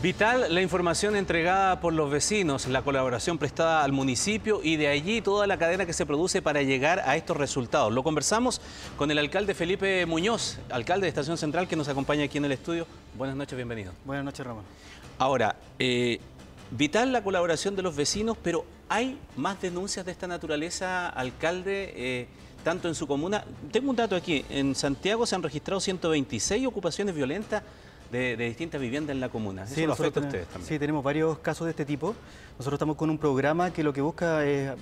Vital la información entregada por los vecinos, la colaboración prestada al municipio y de allí toda la cadena que se produce para llegar a estos resultados. Lo conversamos con el alcalde Felipe Muñoz, alcalde de Estación Central, que nos acompaña aquí en el estudio. Buenas noches, bienvenido. Buenas noches, Ramón. Ahora, eh, vital la colaboración de los vecinos, pero ¿hay más denuncias de esta naturaleza, alcalde? Eh, tanto en su comuna, tengo un dato aquí, en Santiago se han registrado 126 ocupaciones violentas de, distintas viviendas en la comuna. sí, lo afecta a ustedes también. Sí, tenemos varios casos de este tipo. Nosotros estamos con un programa que lo que busca es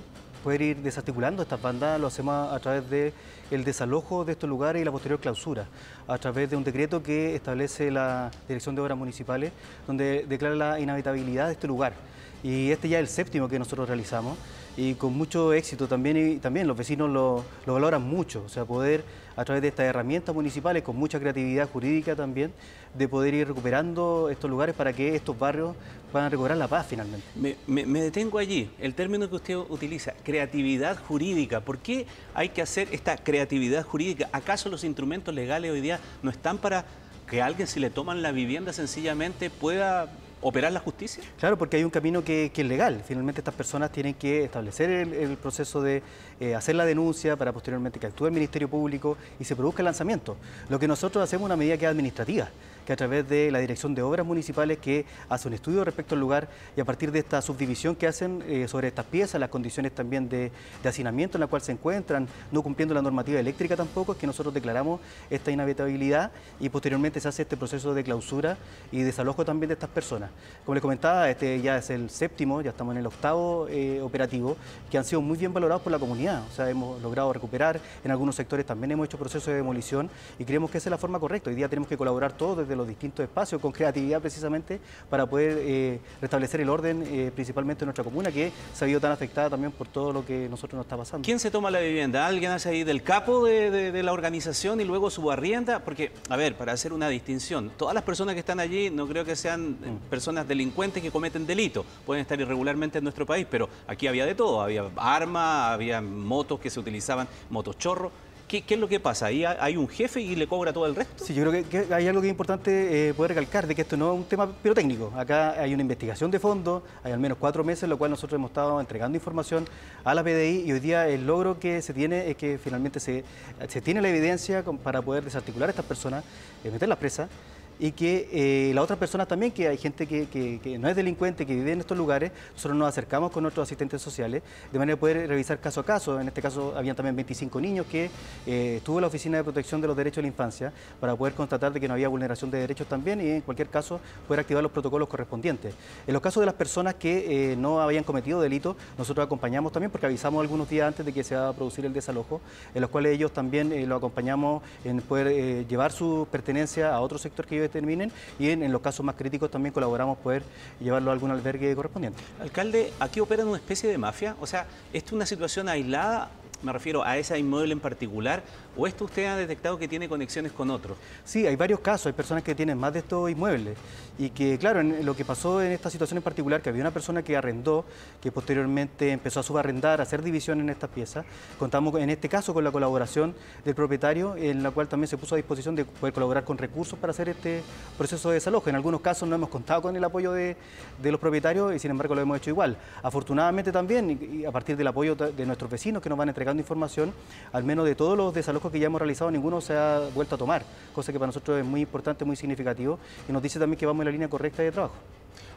poder ir desarticulando estas bandas, lo hacemos a través del el desalojo de estos lugares y la posterior clausura, a través de un decreto que establece la Dirección de Obras Municipales, donde declara la inhabitabilidad de este lugar. Y este ya es el séptimo que nosotros realizamos y con mucho éxito también y también los vecinos lo, valoran mucho, o sea, poder a través de estas herramientas municipales con mucha creatividad jurídica también, de poder ir recuperando estos lugares para que estos barrios puedan recuperar la paz finalmente. Me, detengo allí, el término que usted utiliza, creatividad jurídica, ¿por qué hay que hacer esta creatividad jurídica? ¿Acaso los instrumentos legales hoy día no están para que alguien si le toman la vivienda sencillamente pueda operar la justicia? Claro, porque hay un camino que, es legal. Finalmente estas personas tienen que establecer el, proceso de eh, hacer la denuncia para posteriormente que actúe el Ministerio Público y se produzca el lanzamiento. Lo que nosotros hacemos es una medida que es administrativa que a través de la Dirección de Obras Municipales que hace un estudio respecto al lugar y a partir de esta subdivisión que hacen eh, sobre estas piezas, las condiciones también de, hacinamiento en la cual se encuentran, no cumpliendo la normativa eléctrica tampoco, es que nosotros declaramos esta inhabitabilidad y posteriormente se hace este proceso de clausura y desalojo también de estas personas. Como les comentaba, este ya es el séptimo, ya estamos en el octavo eh, operativo, que han sido muy bien valorados por la comunidad, o sea, hemos logrado recuperar, en algunos sectores también hemos hecho procesos de demolición y creemos que esa es la forma correcta. Hoy día tenemos que colaborar todos desde los distintos espacios con creatividad precisamente para poder eh, restablecer el orden eh, principalmente en nuestra comuna que se ha visto tan afectada también por todo lo que nosotros nos está pasando. ¿Quién se toma la vivienda? ¿Alguien hace ahí del capo de, la organización y luego su arrienda? Porque, a ver, para hacer una distinción, todas las personas que están allí no creo que sean mm. personas delincuentes que cometen delito, pueden estar irregularmente en nuestro país, pero aquí había de todo, había armas, había motos que se utilizaban, motos chorro. ¿Qué, es lo que pasa? ¿Ahí hay un jefe y le cobra todo el resto? Sí, yo creo que, hay algo que es importante eh, poder recalcar, de que esto no es un tema pirotécnico. Acá hay una investigación de fondo, hay al menos cuatro meses lo cual nosotros hemos estado entregando información a la PDI y hoy día el logro que se tiene es que finalmente se, se tiene la evidencia para poder desarticular a estas personas, eh, meterlas presas y que eh, la otra persona también, que hay gente que, no es delincuente, que vive en estos lugares, nosotros nos acercamos con nuestros asistentes sociales de manera de poder revisar caso a caso. En este caso habían también 25 niños que eh, estuvo la Oficina de Protección de los Derechos de la Infancia para poder constatar de que no había vulneración de derechos también y en cualquier caso poder activar los protocolos correspondientes. En los casos de las personas que eh, no habían cometido delito, nosotros acompañamos también porque avisamos algunos días antes de que se va a producir el desalojo, en los cuales ellos también eh, lo acompañamos en poder llevar su pertenencia a otro sector que ellos determinen y en, los casos más críticos también colaboramos poder llevarlo a algún albergue correspondiente. Alcalde, ¿aquí opera una especie de mafia? O sea, ¿esto es una situación aislada me refiero a ese inmueble en particular, o esto usted ha detectado que tiene conexiones con otros? Sí, hay varios casos, hay personas que tienen más de estos inmuebles y que, claro, lo que pasó en esta situación en particular, que había una persona que arrendó, que posteriormente empezó a subarrendar, a hacer división en estas piezas, contamos en este caso con la colaboración del propietario, en la cual también se puso a disposición de poder colaborar con recursos para hacer este proceso de desalojo. En algunos casos no hemos contado con el apoyo de, los propietarios y sin embargo lo hemos hecho igual. Afortunadamente también, a partir del apoyo de nuestros vecinos que nos van a información, al menos de todos los desalojos que ya hemos realizado, ninguno se ha vuelto a tomar, cosa que para nosotros es muy importante, muy significativo, y nos dice también que vamos en la línea correcta de trabajo.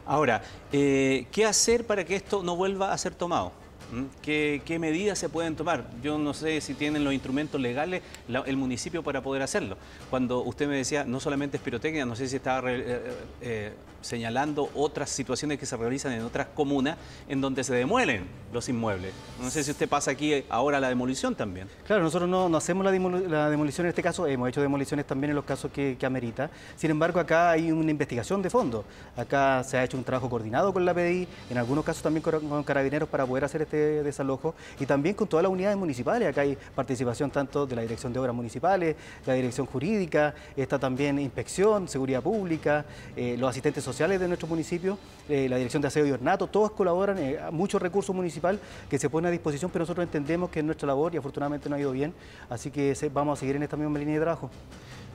Ahora, eh, ¿qué hacer para que esto no vuelva a ser tomado? ¿Mm? ¿Qué, medidas se pueden tomar? Yo no sé si tienen los instrumentos legales el municipio para poder hacerlo. Cuando usted me decía, no solamente es pirotecnia, no sé si estaba eh, eh, señalando otras situaciones que se realizan en otras comunas en donde se demuelen los inmuebles. No sé si usted pasa aquí ahora la demolición también. Claro, nosotros no, hacemos la, demolición en este caso, hemos hecho demoliciones también en los casos que, amerita. Sin embargo, acá hay una investigación de fondo. Acá se ha hecho un trabajo coordinado con la PDI, en algunos casos también con carabineros para poder hacer este desalojo y también con todas las unidades municipales. Acá hay participación tanto de la Dirección de Obras Municipales, la Dirección Jurídica, está también Inspección, Seguridad Pública, eh, los asistentes sociales de nuestro municipio, eh, la Dirección de Aseo y Ornato, todos colaboran, eh, muchos recursos municipales que se ponen a disposición, pero nosotros entendemos que es nuestra labor y afortunadamente no ha ido bien, así que vamos a seguir en esta misma línea de trabajo.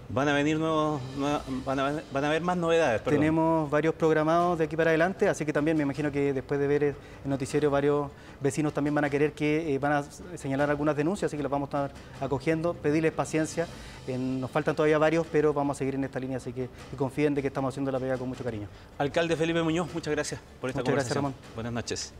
Van a venir nuevos, van, a, haber más novedades. Tenemos varios programados de aquí para adelante, así que también me imagino que después de ver el noticiero varios vecinos también van a querer que eh, van a señalar algunas denuncias, así que los vamos a estar acogiendo, pedirles paciencia. nos faltan todavía varios, pero vamos a seguir en esta línea, así que confíen de que estamos haciendo la pega con mucho cariño. Alcalde Felipe Muñoz, muchas gracias por esta muchas Gracias, Ramón. Buenas noches.